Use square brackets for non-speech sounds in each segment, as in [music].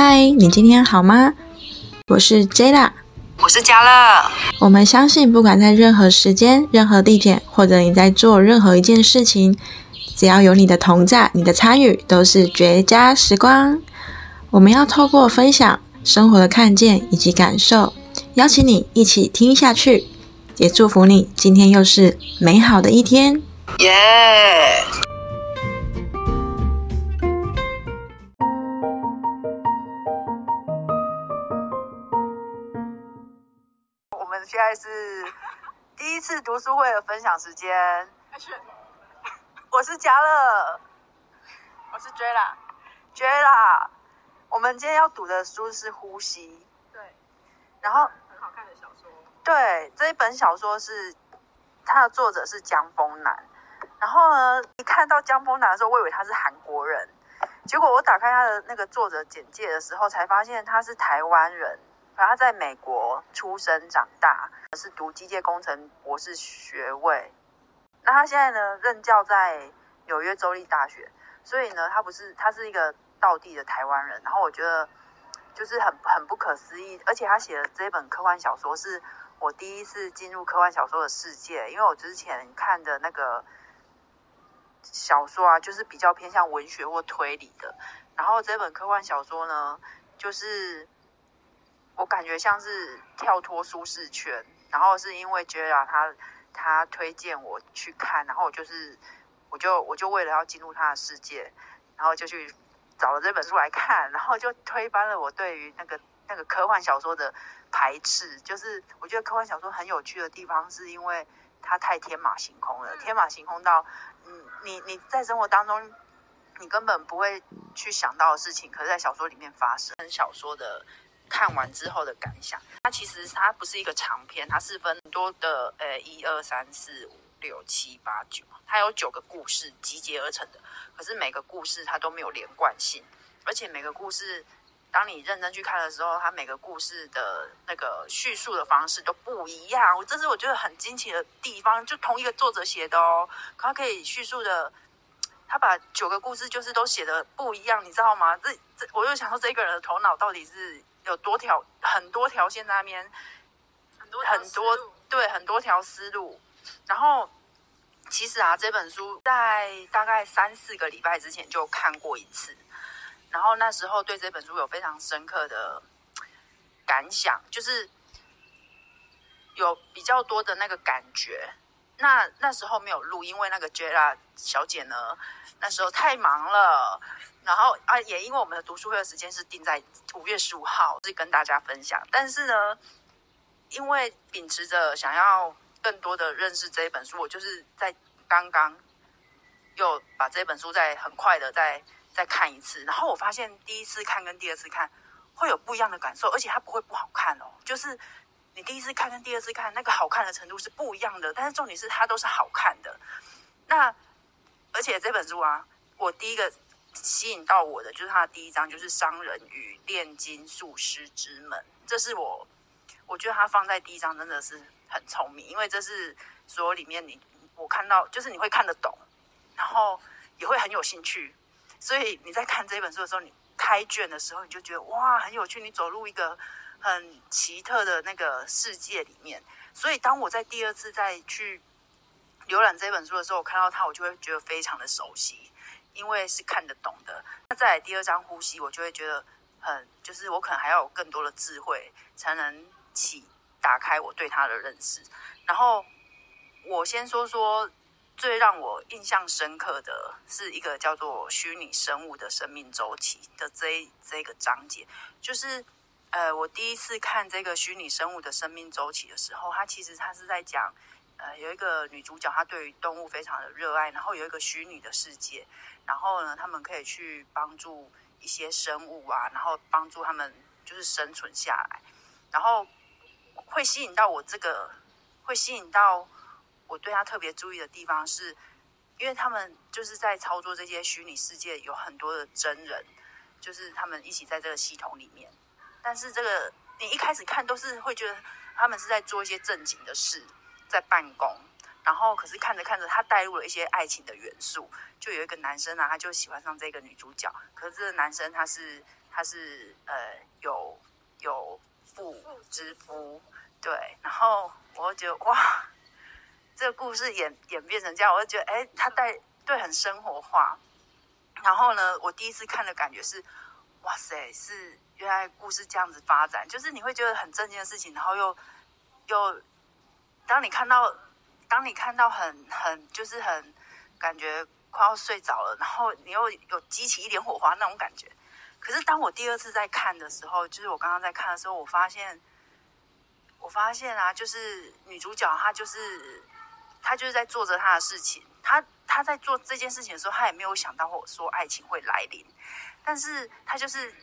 嗨，你今天好吗？我是 Jada，我是嘉乐。我们相信，不管在任何时间、任何地点，或者你在做任何一件事情，只要有你的同在、你的参与，都是绝佳时光。我们要透过分享生活的看见以及感受，邀请你一起听下去，也祝福你今天又是美好的一天。耶！我们现在是第一次读书会的分享时间。[laughs] 我是嘉乐，我是 Jela Jela。我们今天要读的书是《呼吸对，》，然后很好看的小说。对这一本小说是它的作者是江丰南。然后呢，一看到江丰南的时候，我以为他是韩国人，结果我打开他的那个作者简介的时候，才发现他是台湾人，他在美国出生长大，是读机械工程博士学位。那他现在呢，任教在纽约州立大学，所以呢，他不是他是一个道地的台湾人。然后我觉得就是很很不可思议，而且他写的这本科幻小说是我第一次进入科幻小说的世界，因为我之前看的那个小说啊，就是比较偏向文学或推理的。然后这本科幻小说呢，就是我感觉像是跳脱舒适圈，然后是因为 Jera 他他推荐我去看，然后我就是我就我就为了要进入他的世界，然后就去找了这本书来看，然后就推翻了我对于那个那个科幻小说的排斥。就是我觉得科幻小说很有趣的地方，是因为它太天马行空了，天马行空到嗯，你你在生活当中你根本不会去想到的事情，可是在小说里面发生。小说的看完之后的感想，它其实它不是一个长篇，它是分很多的呃一二三四五六七八九，它有九个故事集结而成的。可是每个故事它都没有连贯性，而且每个故事。当你认真去看的时候，它每个故事的那个叙述的方式都不一样。我这是我觉得很惊奇的地方，就同一个作者写的哦，可他可以叙述的，他把九个故事就是都写的不一样，你知道吗？这这，我就想说，这个人的头脑到底是有多条很多条线在那边，很多很多对很多条思路。然后其实啊，这本书在大概三四个礼拜之前就看过一次。然后那时候对这本书有非常深刻的感想，就是有比较多的那个感觉。那那时候没有录，因为那个 Jera 小姐呢，那时候太忙了。然后啊，也因为我们的读书会的时间是定在五月十五号，是跟大家分享。但是呢，因为秉持着想要更多的认识这一本书，我就是在刚刚又把这本书再很快的再。再看一次，然后我发现第一次看跟第二次看会有不一样的感受，而且它不会不好看哦。就是你第一次看跟第二次看那个好看的程度是不一样的，但是重点是它都是好看的。那而且这本书啊，我第一个吸引到我的就是它的第一章，就是商人与炼金术师之门。这是我我觉得他放在第一章真的是很聪明，因为这是所有里面你我看到就是你会看得懂，然后也会很有兴趣。所以你在看这本书的时候，你开卷的时候，你就觉得哇很有趣，你走入一个很奇特的那个世界里面。所以当我在第二次再去浏览这本书的时候，我看到它，我就会觉得非常的熟悉，因为是看得懂的。那在第二章呼吸，我就会觉得很，就是我可能还要有更多的智慧，才能起打开我对它的认识。然后我先说说。最让我印象深刻的是一个叫做虚拟生物的生命周期的这一这个章节，就是呃，我第一次看这个虚拟生物的生命周期的时候，它其实它是在讲，呃，有一个女主角，她对于动物非常的热爱，然后有一个虚拟的世界，然后呢，他们可以去帮助一些生物啊，然后帮助他们就是生存下来，然后会吸引到我这个，会吸引到。我对他特别注意的地方是，因为他们就是在操作这些虚拟世界，有很多的真人，就是他们一起在这个系统里面。但是这个你一开始看都是会觉得他们是在做一些正经的事，在办公。然后可是看着看着，他带入了一些爱情的元素，就有一个男生啊，他就喜欢上这个女主角。可是这个男生他是他他是呃有有妇之夫，对，然后我就觉得哇，这个故事演演变成这样，我就觉得哎，他带对很生活化。然后呢，我第一次看的感觉是，哇塞，是原来故事这样子发展，就是你会觉得很震惊的事情，然后又又当你看到当你看到很很就是很感觉快要睡着了，然后你又有激起一点火花那种感觉。可是当我第二次在看的时候，就是我刚刚在看的时候，我发现我发现啊，就是女主角她就是她就是在做着她的事情，她。她在做这件事情的时候，她也没有想到说爱情会来临，但是她就是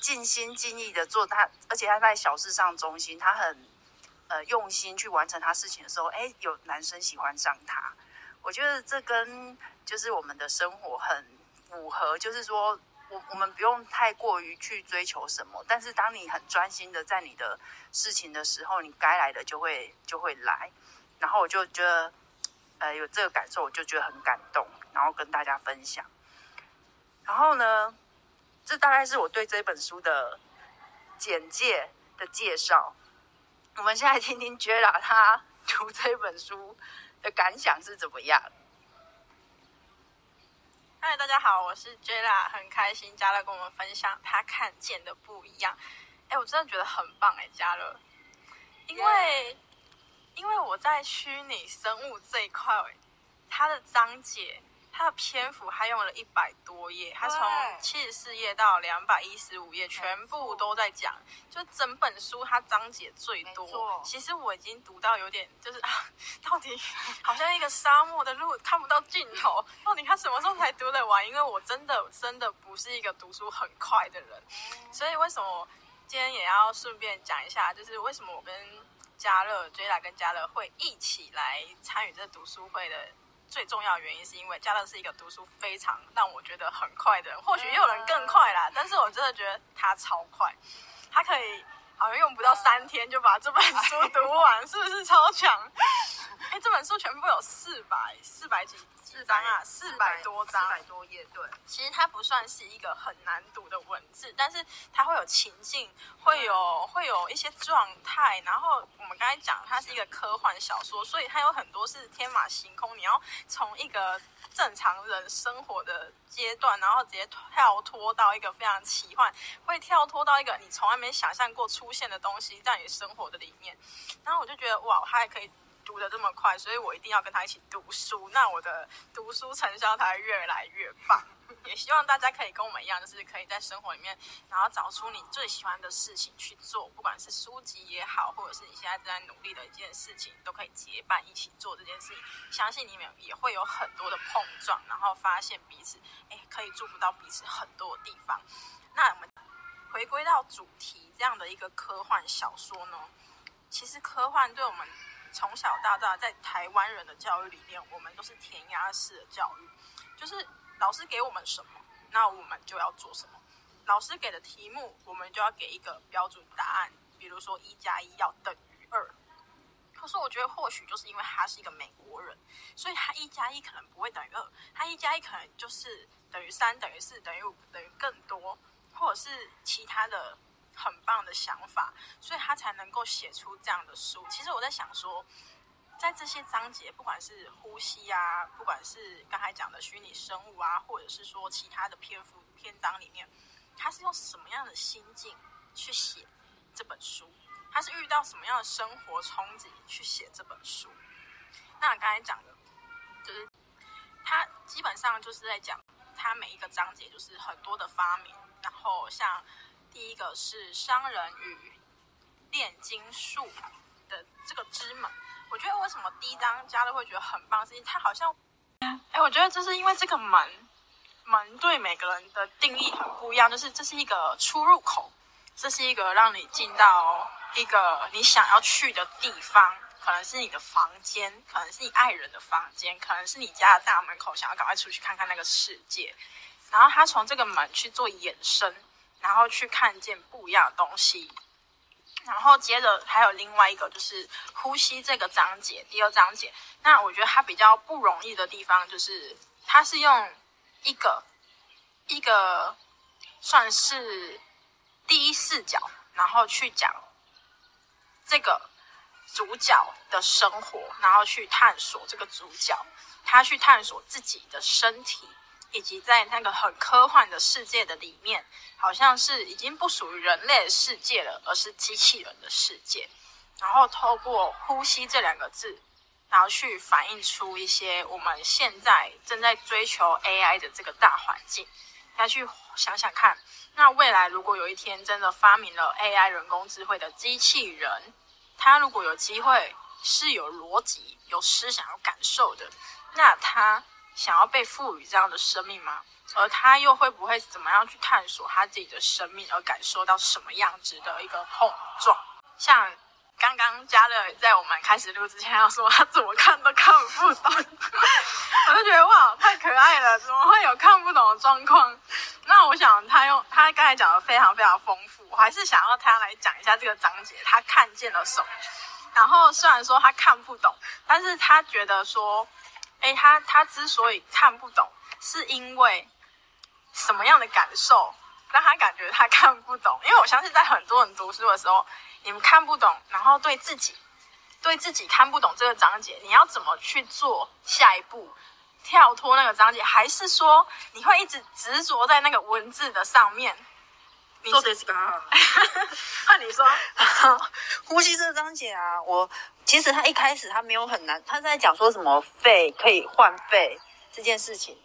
尽心尽力的做她，而且她在小事上中心，她很呃用心去完成他事情的时候，哎，有男生喜欢上他，我觉得这跟就是我们的生活很符合，就是说我我们不用太过于去追求什么，但是当你很专心的在你的事情的时候，你该来的就会就会来，然后我就觉得。呃，有这个感受，我就觉得很感动，然后跟大家分享。然后呢，这大概是我对这本书的简介的介绍。我们现在听听 Jella 他读这本书的感想是怎么样。嗨，大家好，我是 Jella，很开心嘉乐跟我们分享他看见的不一样。哎，我真的觉得很棒哎，嘉乐，因为。因为我在虚拟生物这一块，它的章节、它的篇幅还用了一百多页，它从七十四页到两百一十五页，全部都在讲。就整本书它章节最多。其实我已经读到有点，就是啊，到底好像一个沙漠的路看不到尽头。到底他什么时候才读得完？因为我真的真的不是一个读书很快的人，所以为什么今天也要顺便讲一下，就是为什么我跟。嘉乐、追来跟嘉乐会一起来参与这读书会的最重要原因，是因为嘉乐是一个读书非常让我觉得很快的人。或许也有人更快啦，但是我真的觉得他超快，他可以好像用不到三天就把这本书读完，[laughs] 是不是超强？哎，这本书全部有四百四百几。四张啊，四百多张，四百多页。对，其实它不算是一个很难读的文字，但是它会有情境，会有会有一些状态。然后我们刚才讲，它是一个科幻小说，所以它有很多是天马行空。你要从一个正常人生活的阶段，然后直接跳脱到一个非常奇幻，会跳脱到一个你从来没想象过出现的东西在你生活的里面。然后我就觉得哇，它还可以。读的这么快，所以我一定要跟他一起读书，那我的读书成效才会越来越棒。也希望大家可以跟我们一样，就是可以在生活里面，然后找出你最喜欢的事情去做，不管是书籍也好，或者是你现在正在努力的一件事情，都可以结伴一起做这件事情。相信你们也会有很多的碰撞，然后发现彼此，哎，可以祝福到彼此很多地方。那我们回归到主题，这样的一个科幻小说呢，其实科幻对我们。从小到大，在台湾人的教育里面，我们都是填鸭式的教育，就是老师给我们什么，那我们就要做什么。老师给的题目，我们就要给一个标准答案，比如说一加一要等于二。可是我觉得，或许就是因为他是一个美国人，所以他一加一可能不会等于二，他一加一可能就是等于三、等于四、等于五、等于更多，或者是其他的。很棒的想法，所以他才能够写出这样的书。其实我在想说，在这些章节，不管是呼吸啊，不管是刚才讲的虚拟生物啊，或者是说其他的篇幅篇章里面，他是用什么样的心境去写这本书？他是遇到什么样的生活冲击去写这本书？那刚才讲的，就是他基本上就是在讲他每一个章节就是很多的发明，然后像。第一个是商人与炼金术的这个之门，我觉得为什么第一章加乐会觉得很棒，是因为它好像，哎，我觉得这是因为这个门门对每个人的定义很不一样，就是这是一个出入口，这是一个让你进到一个你想要去的地方，可能是你的房间，可能是你爱人的房间，可能是你家的大门口，想要赶快出去看看那个世界，然后他从这个门去做延伸。然后去看见不一样的东西，然后接着还有另外一个就是呼吸这个章节，第二章节。那我觉得它比较不容易的地方就是，它是用一个一个算是第一视角，然后去讲这个主角的生活，然后去探索这个主角，他去探索自己的身体，以及在那个很科幻的世界的里面，好像是已经不属于人类的世界了，而是机器人的世界。然后透过呼吸这两个字，然后去反映出一些我们现在正在追求 AI 的这个大环境。要去想想看，那未来如果有一天真的发明了 AI 人工智慧的机器人，它如果有机会是有逻辑、有思想、有感受的，那它想要被赋予这样的生命吗？而他又会不会怎么样去探索他自己的生命，而感受到什么样子的一个碰撞？像。刚刚嘉乐在我们开始录之前要说他怎么看都看不懂，[laughs] 我就觉得哇太可爱了，怎么会有看不懂的状况？那我想他用他刚才讲的非常非常丰富，我还是想要他来讲一下这个章节他看见了什么。然后虽然说他看不懂，但是他觉得说，哎，他他之所以看不懂，是因为什么样的感受让他感觉他看不懂？因为我相信在很多人读书的时候。你们看不懂，然后对自己，对自己看不懂这个章节，你要怎么去做下一步？跳脱那个章节，还是说你会一直执着在那个文字的上面？说的是刚那你说，[laughs] 呼吸这个章节啊，我其实他一开始他没有很难，他在讲说什么肺可以换肺这件事情，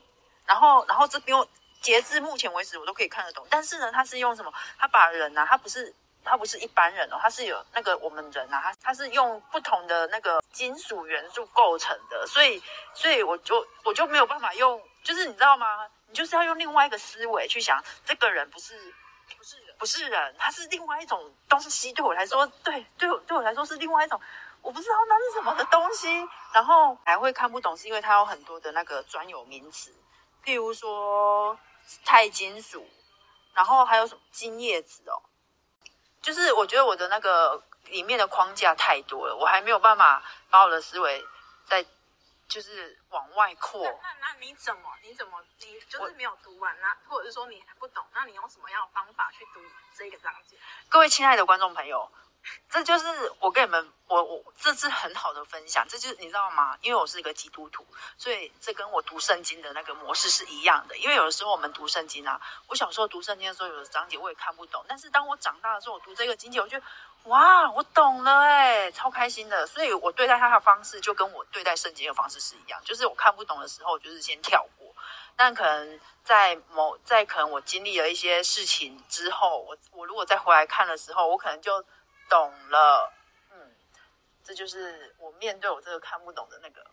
然后然后这边截至目前为止我都可以看得懂，但是呢，他是用什么？他把人啊，他不是。他不是一般人哦，他是有那个我们人啊，他他是用不同的那个金属元素构成的，所以所以我就我就没有办法用，就是你知道吗？你就是要用另外一个思维去想，这个人不是不是人，不是人，它是另外一种东西。对我来说，对对我对我来说是另外一种，我不知道那是什么的东西。然后还会看不懂，是因为它有很多的那个专有名词，譬如说钛金属，然后还有什么金叶子哦。就是我觉得我的那个里面的框架太多了，我还没有办法把我的思维再就是往外扩。那那你怎么你怎么你就是没有读完那或者是说你还不懂，那你用什么样的方法去读这个章节？各位亲爱的观众朋友。[laughs] 这就是我跟你们，我我这是很好的分享，这就是你知道吗？因为我是一个基督徒，所以这跟我读圣经的那个模式是一样的。因为有的时候我们读圣经啊，我小时候读圣经的时候，有的章节我也看不懂，但是当我长大的时候，我读这个经节，我觉得哇，我懂了哎，超开心的。所以我对待他的方式就跟我对待圣经的方式是一样，就是我看不懂的时候，就是先跳过。但可能在某在可能我经历了一些事情之后，我我如果再回来看的时候，我可能就。懂了，嗯，这就是我面对我这个看不懂的那个。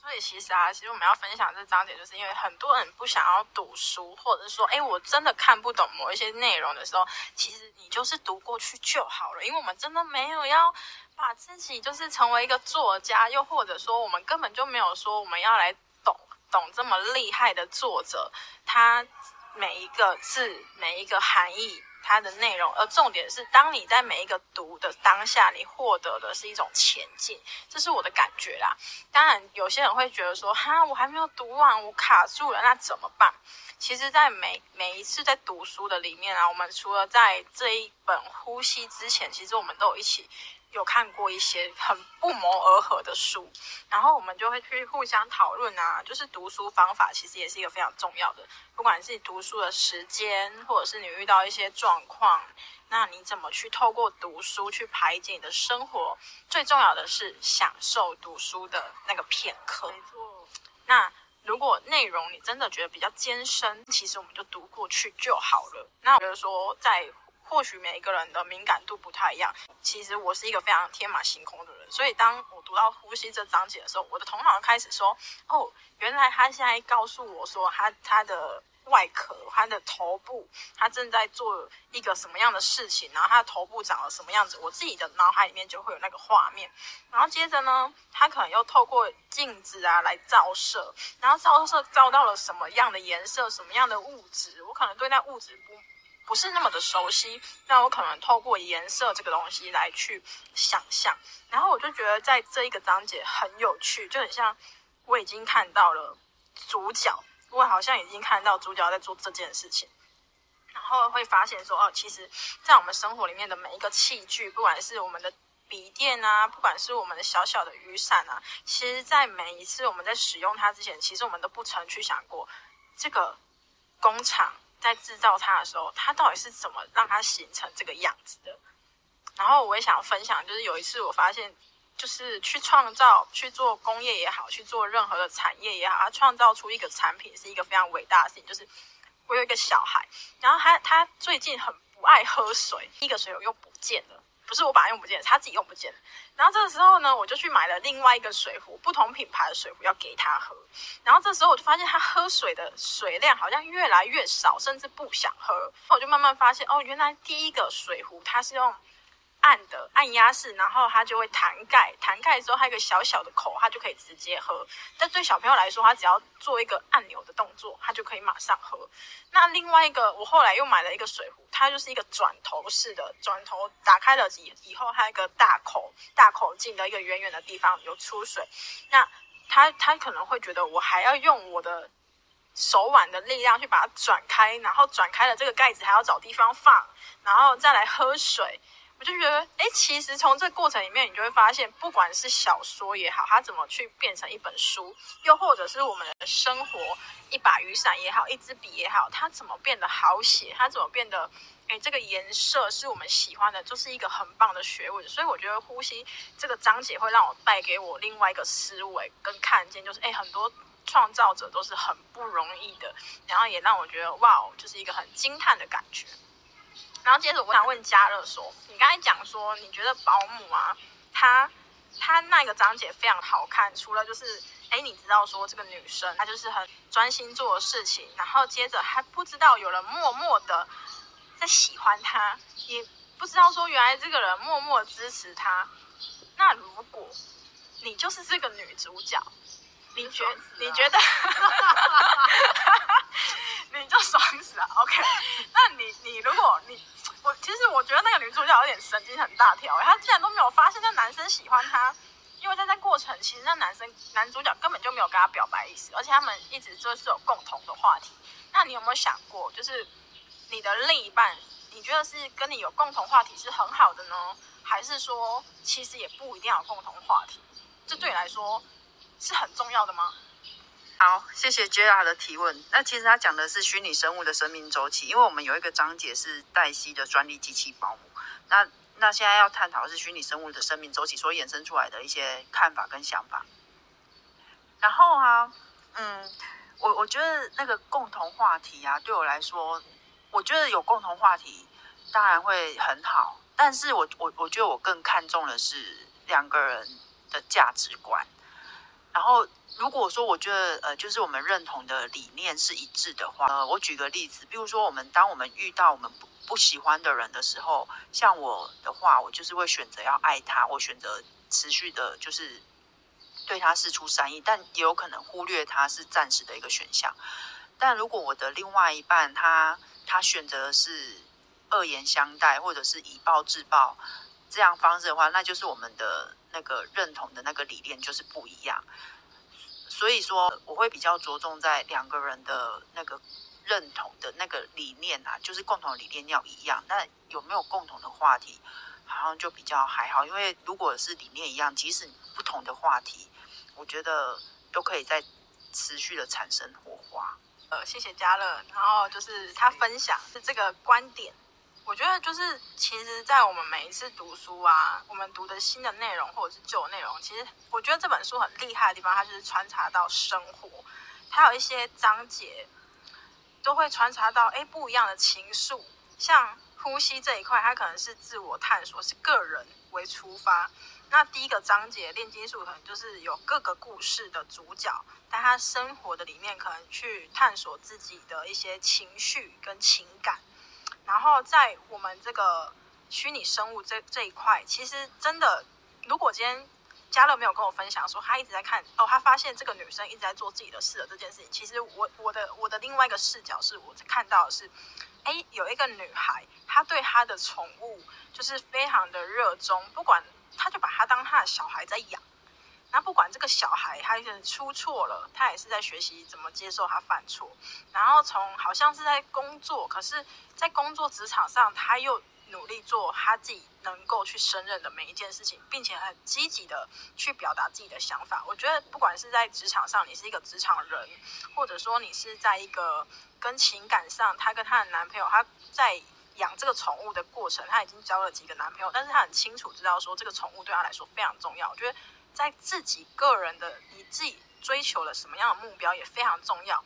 所以其实啊，其实我们要分享这章节，就是因为很多人不想要读书，或者说，哎，我真的看不懂某一些内容的时候，其实你就是读过去就好了。因为我们真的没有要把自己就是成为一个作家，又或者说，我们根本就没有说我们要来懂懂这么厉害的作者，他每一个字每一个含义。它的内容，而重点是，当你在每一个读的当下，你获得的是一种前进，这是我的感觉啦。当然，有些人会觉得说，哈，我还没有读完，我卡住了，那怎么办？其实，在每每一次在读书的里面啊，我们除了在这一本呼吸之前，其实我们都有一起。有看过一些很不谋而合的书，然后我们就会去互相讨论啊，就是读书方法其实也是一个非常重要的，不管是读书的时间，或者是你遇到一些状况，那你怎么去透过读书去排解你的生活？最重要的是享受读书的那个片刻。没错。那如果内容你真的觉得比较艰深，其实我们就读过去就好了。那我觉得说在。或许每一个人的敏感度不太一样。其实我是一个非常天马行空的人，所以当我读到呼吸这章节的时候，我的头脑开始说：“哦，原来他现在告诉我说，他他的外壳，他的头部，他正在做一个什么样的事情，然后他的头部长了什么样子。”我自己的脑海里面就会有那个画面。然后接着呢，他可能又透过镜子啊来照射，然后照射照到了什么样的颜色，什么样的物质，我可能对那物质不。不是那么的熟悉，那我可能透过颜色这个东西来去想象，然后我就觉得在这一个章节很有趣，就很像我已经看到了主角，我好像已经看到主角在做这件事情，然后会发现说，哦，其实，在我们生活里面的每一个器具，不管是我们的笔电啊，不管是我们的小小的雨伞啊，其实，在每一次我们在使用它之前，其实我们都不曾去想过，这个工厂在制造它的时候，它到底是怎么让它形成这个样子的。然后我也想分享，就是有一次我发现，就是去创造、去做工业也好，去做任何的产业也好，它创造出一个产品是一个非常伟大的事情，就是。我有一个小孩，然后他他最近很不爱喝水，一个水友又不见了，不是我把它用不见，他自己用不见。然后这个时候呢，我就去买了另外一个水壶，不同品牌的水壶要给他喝。然后这时候我就发现他喝水的水量好像越来越少，甚至不想喝。我就慢慢发现，哦，原来第一个水壶它是用。按的按压式，然后它就会弹盖，弹盖之后它一个小小的口，它就可以直接喝。但对小朋友来说，他只要做一个按钮的动作，他就可以马上喝。那另外一个，我后来又买了一个水壶，它就是一个转头式的，转头打开了以以后，它一个大口大口径的一个圆圆的地方有出水。那他他可能会觉得我还要用我的手腕的力量去把它转开，然后转开了这个盖子还要找地方放，然后再来喝水。我就觉得，哎，其实从这过程里面，你就会发现，不管是小说也好，它怎么去变成一本书，又或者是我们的生活，一把雨伞也好，一支笔也好，它怎么变得好写，它怎么变得，哎，这个颜色是我们喜欢的，就是一个很棒的学问。所以我觉得呼吸这个章节会让我带给我另外一个思维跟看见，就是，哎，很多创造者都是很不容易的，然后也让我觉得，哇哦，就是一个很惊叹的感觉。然后接着我想问嘉乐说，你刚才讲说你觉得保姆啊，她她那个章节非常好看，除了就是哎，你知道说这个女生她就是很专心做的事情，然后接着还不知道有人默默的在喜欢她，也不知道说原来这个人默默支持她。那如果你就是这个女主角，你觉你觉得？[laughs] 你就爽死了，OK？那你你如果你我其实我觉得那个女主角有点神经很大条，她竟然都没有发现那男生喜欢她，因为在这过程其实那男生男主角根本就没有跟她表白意思，而且他们一直就是有共同的话题。那你有没有想过，就是你的另一半，你觉得是跟你有共同话题是很好的呢，还是说其实也不一定要有共同话题？这对你来说是很重要的吗？好，谢谢 Jera 的提问。那其实他讲的是虚拟生物的生命周期，因为我们有一个章节是黛西的专利机器保姆。那那现在要探讨的是虚拟生物的生命周期所衍生出来的一些看法跟想法。然后啊，嗯，我我觉得那个共同话题啊，对我来说，我觉得有共同话题当然会很好，但是我我我觉得我更看重的是两个人的价值观，然后。如果说我觉得呃，就是我们认同的理念是一致的话，呃，我举个例子，比如说我们当我们遇到我们不不喜欢的人的时候，像我的话，我就是会选择要爱他，我选择持续的，就是对他示出善意，但也有可能忽略他是暂时的一个选项。但如果我的另外一半他他选择的是恶言相待，或者是以暴制暴这样方式的话，那就是我们的那个认同的那个理念就是不一样。所以说，我会比较着重在两个人的那个认同的那个理念啊，就是共同理念要一样。那有没有共同的话题，好像就比较还好。因为如果是理念一样，即使不同的话题，我觉得都可以在持续的产生火花。呃，谢谢嘉乐，然后就是他分享是这个观点。我觉得就是，其实，在我们每一次读书啊，我们读的新的内容或者是旧内容，其实我觉得这本书很厉害的地方，它就是穿插到生活，它有一些章节都会穿插到哎不一样的情愫，像呼吸这一块，它可能是自我探索，是个人为出发。那第一个章节炼金术可能就是有各个故事的主角，在他生活的里面，可能去探索自己的一些情绪跟情感。然后在我们这个虚拟生物这这一块，其实真的，如果今天嘉乐没有跟我分享说他一直在看哦，他发现这个女生一直在做自己的事的这件事情，其实我我的我的另外一个视角是我看到的是，哎，有一个女孩，她对她的宠物就是非常的热衷，不管她就把它当她的小孩在养。那不管这个小孩他是出错了，他也是在学习怎么接受他犯错。然后从好像是在工作，可是在工作职场上，他又努力做他自己能够去胜任的每一件事情，并且很积极的去表达自己的想法。我觉得不管是在职场上，你是一个职场人，或者说你是在一个跟情感上，她跟她的男朋友，她在养这个宠物的过程，她已经交了几个男朋友，但是她很清楚知道说这个宠物对她来说非常重要。我觉得在自己个人的你自己追求了什么样的目标也非常重要。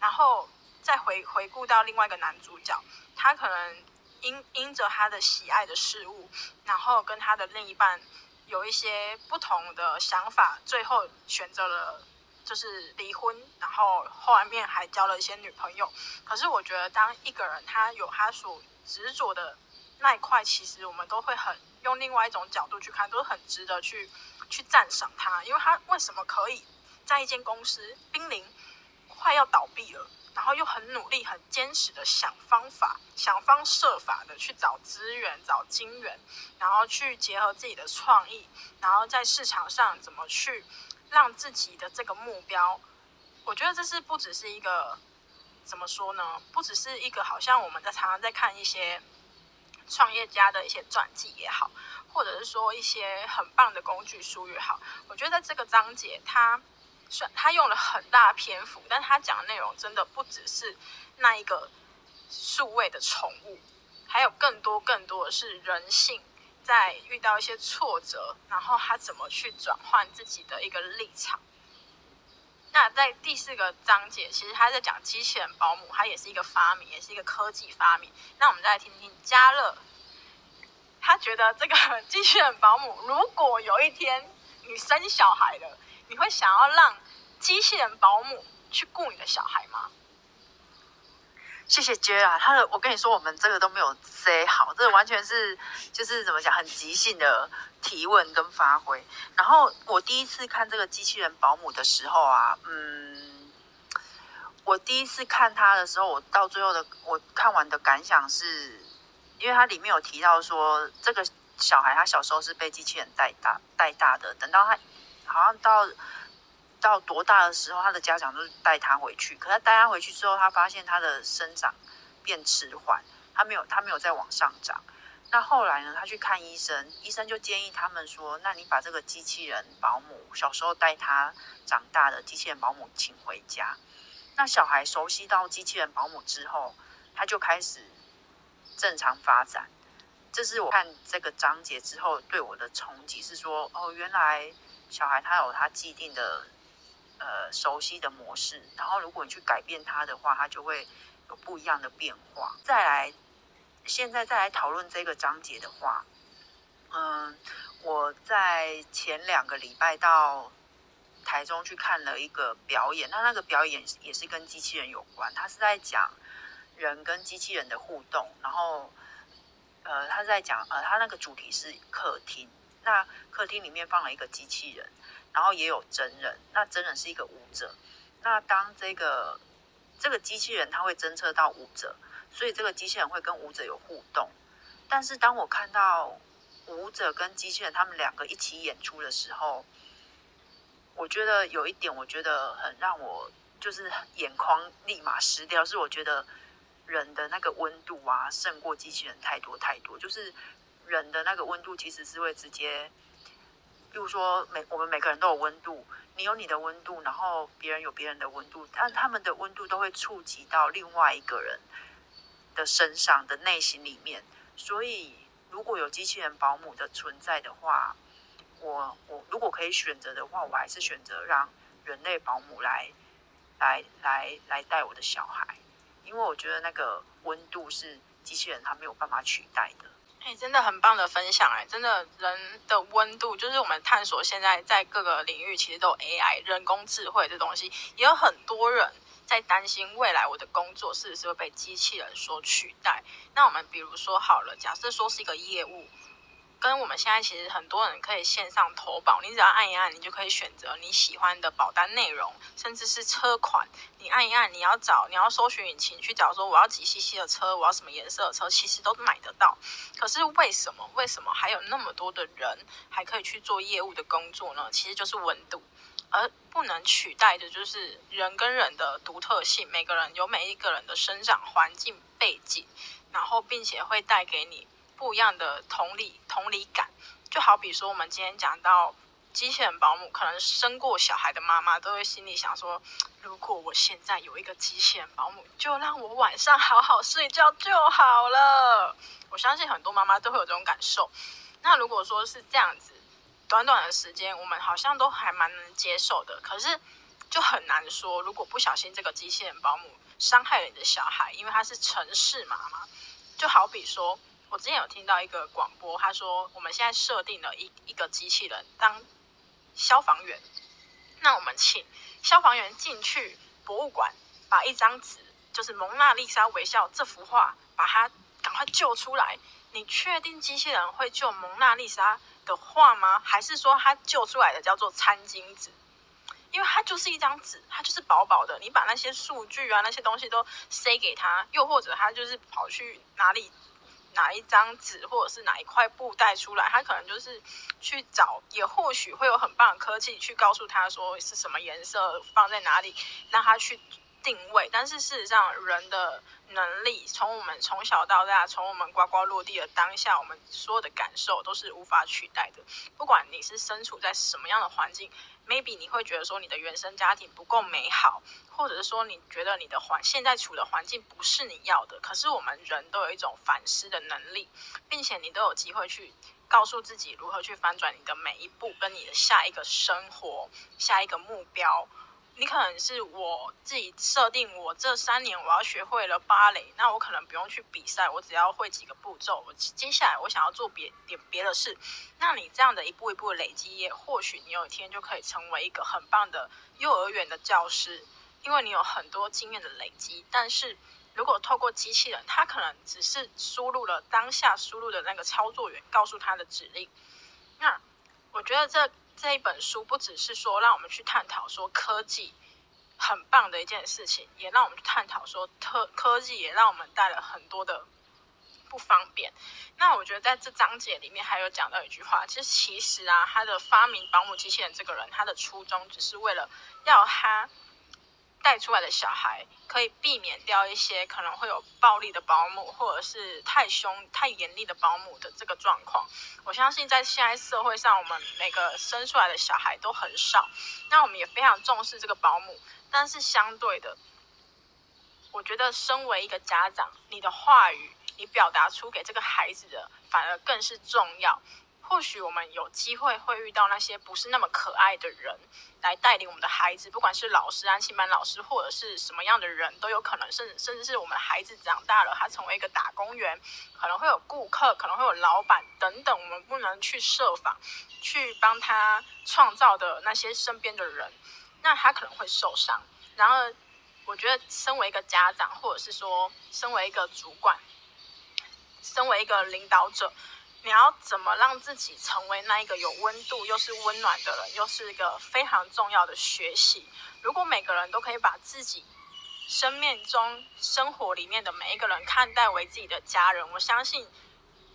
然后再回回顾到另外一个男主角，他可能因因着他的喜爱的事物，然后跟他的另一半有一些不同的想法，最后选择了就是离婚，然后后面还交了一些女朋友。可是我觉得，当一个人他有他所执着的那一块，其实我们都会很用另外一种角度去看，都很值得去去赞赏他，因为他为什么可以在一间公司濒临快要倒闭了，然后又很努力、很坚持的想方法、想方设法的去找资源、找金源，然后去结合自己的创意，然后在市场上怎么去让自己的这个目标，我觉得这是不只是一个怎么说呢？不只是一个好像我们在常常在看一些创业家的一些传记也好，或者是说一些很棒的工具书也好，我觉得在这个章节它。算他用了很大篇幅，但他讲的内容真的不只是那一个数位的宠物，还有更多更多的是人性，在遇到一些挫折，然后他怎么去转换自己的一个立场。那在第四个章节，其实他在讲机器人保姆，它也是一个发明，也是一个科技发明。那我们再来听听嘉乐，他觉得这个机器人保姆，如果有一天你生小孩了。你会想要让机器人保姆去顾你的小孩吗？谢谢 J 啊，他的我跟你说，我们这个都没有 say 好，这完全是就是怎么讲，很即兴的提问跟发挥。然后我第一次看这个机器人保姆的时候啊，嗯，我第一次看他的时候，我到最后的我看完的感想是，因为它里面有提到说，这个小孩他小时候是被机器人带大带大的，等到他。好像到到多大的时候，他的家长都是带他回去。可他带他回去之后，他发现他的生长变迟缓，他没有他没有再往上涨。那后来呢，他去看医生，医生就建议他们说：“那你把这个机器人保姆小时候带他长大的机器人保姆请回家。”那小孩熟悉到机器人保姆之后，他就开始正常发展。这是我看这个章节之后对我的冲击，是说：“哦，原来。”小孩他有他既定的呃熟悉的模式，然后如果你去改变他的话，他就会有不一样的变化。再来，现在再来讨论这个章节的话，嗯，我在前两个礼拜到台中去看了一个表演，那那个表演也是跟机器人有关，他是在讲人跟机器人的互动，然后呃，他在讲呃，他那个主题是客厅。那客厅里面放了一个机器人，然后也有真人。那真人是一个舞者。那当这个这个机器人，它会侦测到舞者，所以这个机器人会跟舞者有互动。但是当我看到舞者跟机器人他们两个一起演出的时候，我觉得有一点，我觉得很让我就是眼眶立马湿掉，是我觉得人的那个温度啊，胜过机器人太多太多，就是。人的那个温度其实是会直接，比如说每我们每个人都有温度，你有你的温度，然后别人有别人的温度，但他们的温度都会触及到另外一个人的身上的内心里面。所以如果有机器人保姆的存在的话，我我如果可以选择的话，我还是选择让人类保姆来来来来带我的小孩，因为我觉得那个温度是机器人它没有办法取代的。哎，真的很棒的分享哎！真的，人的温度就是我们探索现在在各个领域，其实都有 AI 人工智慧这东西，也有很多人在担心未来我的工作是不是会被机器人所取代。那我们比如说好了，假设说是一个业务，跟我们现在其实很多人可以线上投保，你只要按一按，你就可以选择你喜欢的保单内容，甚至是车款。你按一按，你要找，你要搜寻引擎去找，说我要几 CC 的车，我要什么颜色的车，其实都买得到。可是为什么？为什么还有那么多的人还可以去做业务的工作呢？其实就是温度，而不能取代的就是人跟人的独特性。每个人有每一个人的生长环境背景，然后并且会带给你。不一样的同理同理感，就好比说，我们今天讲到机器人保姆，可能生过小孩的妈妈都会心里想说：如果我现在有一个机器人保姆，就让我晚上好好睡觉就好了。我相信很多妈妈都会有这种感受。那如果说是这样子，短短的时间，我们好像都还蛮能接受的。可是就很难说，如果不小心这个机器人保姆伤害了你的小孩，因为他是城市妈妈，就好比说。我之前有听到一个广播，他说我们现在设定了一一个机器人当消防员，那我们请消防员进去博物馆，把一张纸，就是蒙娜丽莎微笑这幅画，把它赶快救出来。你确定机器人会救蒙娜丽莎的画吗？还是说它救出来的叫做餐巾纸？因为它就是一张纸，它就是薄薄的，你把那些数据啊那些东西都塞给他，又或者他就是跑去哪里？哪一张纸，或者是哪一块布带出来，他可能就是去找，也或许会有很棒的科技去告诉他说是什么颜色放在哪里，让他去定位。但是事实上，人的能力从我们从小到大，从我们呱呱落地的当下，我们所有的感受都是无法取代的。不管你是身处在什么样的环境。Maybe 你会觉得说你的原生家庭不够美好，或者是说你觉得你的环现在处的环境不是你要的。可是我们人都有一种反思的能力，并且你都有机会去告诉自己如何去翻转你的每一步，跟你的下一个生活、下一个目标。你可能是我自己设定，我这三年我要学会了芭蕾，那我可能不用去比赛，我只要会几个步骤。我接下来我想要做别点别的事，那你这样的一步一步累积，也或许你有一天就可以成为一个很棒的幼儿园的教师，因为你有很多经验的累积。但是如果透过机器人，它可能只是输入了当下输入的那个操作员告诉他的指令，那我觉得这。这一本书不只是说让我们去探讨说科技很棒的一件事情，也让我们去探讨说科科技也让我们带了很多的不方便。那我觉得在这章节里面还有讲到一句话，其实其实啊，他的发明保姆机器人这个人，他的初衷只是为了要他。带出来的小孩可以避免掉一些可能会有暴力的保姆，或者是太凶、太严厉的保姆的这个状况。我相信在现在社会上，我们每个生出来的小孩都很少，那我们也非常重视这个保姆。但是相对的，我觉得身为一个家长，你的话语，你表达出给这个孩子的，反而更是重要。或许我们有机会会遇到那些不是那么可爱的人来带领我们的孩子，不管是老师、安心班老师，或者是什么样的人都有可能，甚甚至是我们孩子长大了，他成为一个打工员，可能会有顾客，可能会有老板等等，我们不能去设防，去帮他创造的那些身边的人，那他可能会受伤。然而，我觉得身为一个家长，或者是说身为一个主管，身为一个领导者。你要怎么让自己成为那一个有温度又是温暖的人，又是一个非常重要的学习。如果每个人都可以把自己生命中、生活里面的每一个人看待为自己的家人，我相信，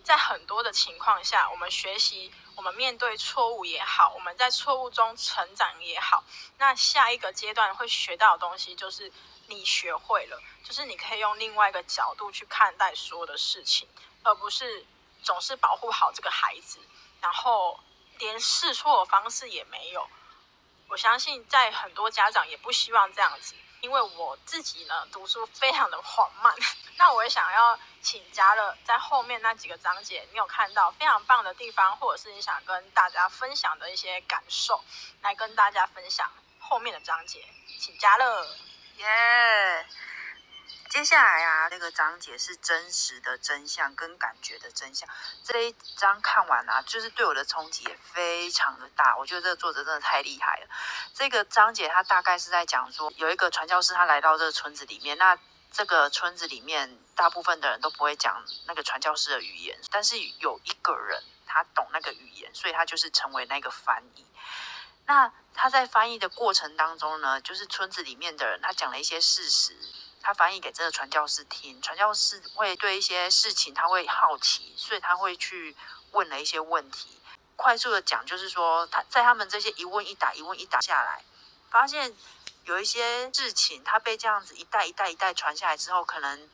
在很多的情况下，我们学习，我们面对错误也好，我们在错误中成长也好，那下一个阶段会学到的东西，就是你学会了，就是你可以用另外一个角度去看待所有的事情，而不是。总是保护好这个孩子，然后连试错的方式也没有。我相信在很多家长也不希望这样子，因为我自己呢读书非常的缓慢。[laughs] 那我也想要请嘉乐在后面那几个章节，你有看到非常棒的地方，或者是你想跟大家分享的一些感受，来跟大家分享后面的章节，请嘉乐，耶。接下来啊，那个章节是真实的真相跟感觉的真相。这一章看完啊，就是对我的冲击也非常的大。我觉得这个作者真的太厉害了。这个章节他大概是在讲说，有一个传教士他来到这个村子里面，那这个村子里面大部分的人都不会讲那个传教士的语言，但是有一个人。他懂那个语言，所以他就是成为那个翻译。那他在翻译的过程当中呢，就是村子里面的人，他讲了一些事实，他翻译给这个传教士听，传教士会对一些事情他会好奇，所以他会去问了一些问题。快速的讲，就是说他在他们这些一问一答、一问一答下来，发现有一些事情，他被这样子一代一代一代传下来之后，可能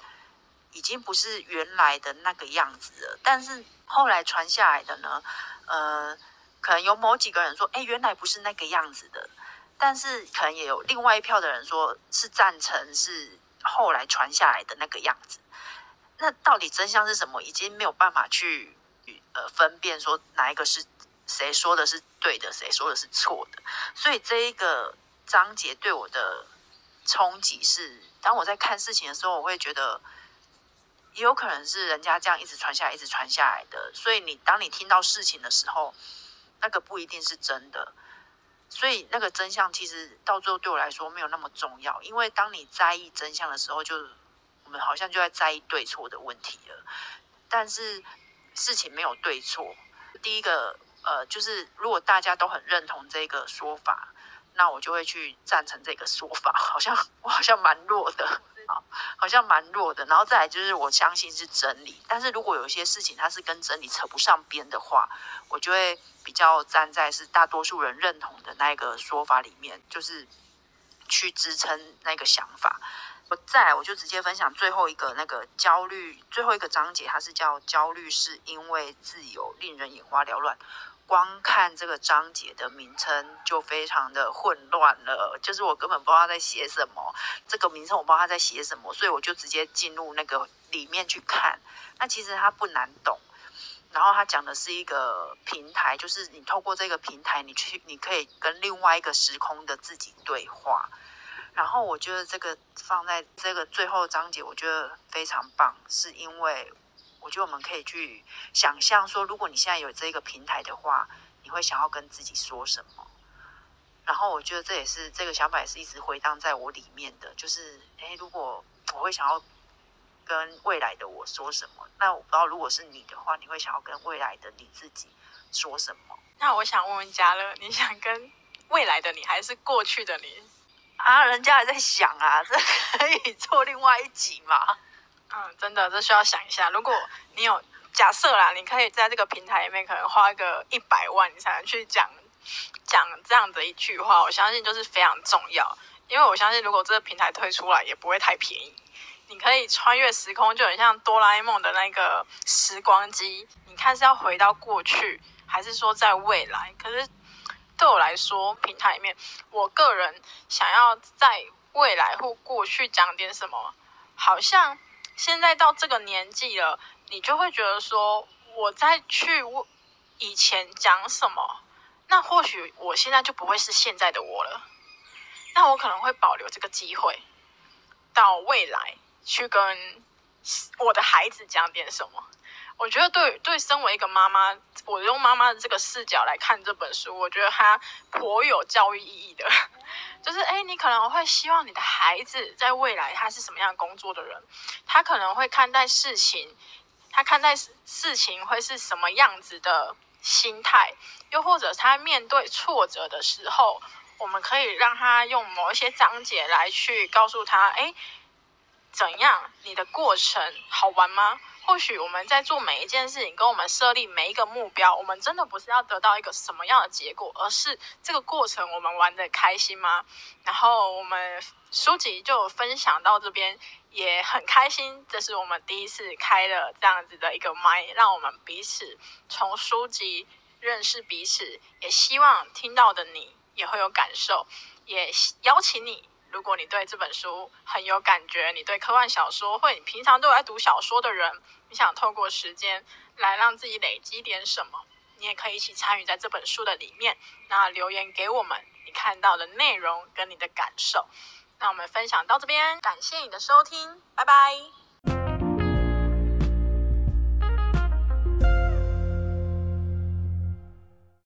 已经不是原来的那个样子了。但是后来传下来的呢，呃，可能有某几个人说，哎，原来不是那个样子的。但是可能也有另外一票的人说，是赞成是后来传下来的那个样子。那到底真相是什么？已经没有办法去。呃，分辨说哪一个是谁说的是对的，谁说的是错的。所以这一个章节对我的冲击是，当我在看事情的时候，我会觉得也有可能是人家这样一直传下来，一直传下来的。所以你当你听到事情的时候，那个不一定是真的。所以那个真相其实到最后对我来说没有那么重要，因为当你在意真相的时候，就我们好像就在在意对错的问题了。但是。事情没有对错。第一个，呃，就是如果大家都很认同这个说法，那我就会去赞成这个说法。好像 [laughs] 我好像蛮弱的，啊，好像蛮弱的。然后再来就是我相信是真理。但是如果有一些事情它是跟真理扯不上边的话，我就会比较站在是大多数人认同的那个说法里面，就是去支撑那个想法。我再来，我就直接分享最后一个那个焦虑，最后一个章节，它是叫焦虑，是因为自由令人眼花缭乱。光看这个章节的名称就非常的混乱了，就是我根本不知道他在写什么，这个名称我不知道他在写什么，所以我就直接进入那个里面去看。那其实它不难懂，然后它讲的是一个平台，就是你透过这个平台，你去你可以跟另外一个时空的自己对话。然后我觉得这个放在这个最后章节，我觉得非常棒，是因为我觉得我们可以去想象说，如果你现在有这个平台的话，你会想要跟自己说什么？然后我觉得这也是这个想法也是一直回荡在我里面的，就是诶，如果我会想要跟未来的我说什么？那我不知道如果是你的话，你会想要跟未来的你自己说什么？那我想问问嘉乐，你想跟未来的你，还是过去的你？啊，人家还在想啊，这可以做另外一集嘛？嗯，真的，这需要想一下。如果你有假设啦，你可以在这个平台里面可能花个一百万，你才能去讲讲这样的一句话。我相信就是非常重要，因为我相信如果这个平台推出来，也不会太便宜。你可以穿越时空，就很像哆啦 A 梦的那个时光机。你看是要回到过去，还是说在未来？可是。对我来说，平台里面，我个人想要在未来或过去讲点什么，好像现在到这个年纪了，你就会觉得说，我再去以前讲什么，那或许我现在就不会是现在的我了。那我可能会保留这个机会，到未来去跟我的孩子讲点什么。我觉得对对，身为一个妈妈，我用妈妈的这个视角来看这本书，我觉得它颇有教育意义的。[laughs] 就是，哎，你可能会希望你的孩子在未来他是什么样工作的人，他可能会看待事情，他看待事情会是什么样子的心态，又或者他面对挫折的时候，我们可以让他用某一些章节来去告诉他，哎，怎样，你的过程好玩吗？或许我们在做每一件事情，跟我们设立每一个目标，我们真的不是要得到一个什么样的结果，而是这个过程我们玩的开心吗？然后我们书籍就分享到这边，也很开心，这是我们第一次开了这样子的一个麦，让我们彼此从书籍认识彼此，也希望听到的你也会有感受，也邀请你。如果你对这本书很有感觉，你对科幻小说，或你平常都有在读小说的人，你想透过时间来让自己累积点什么，你也可以一起参与在这本书的里面。那留言给我们你看到的内容跟你的感受。那我们分享到这边，感谢你的收听，拜拜。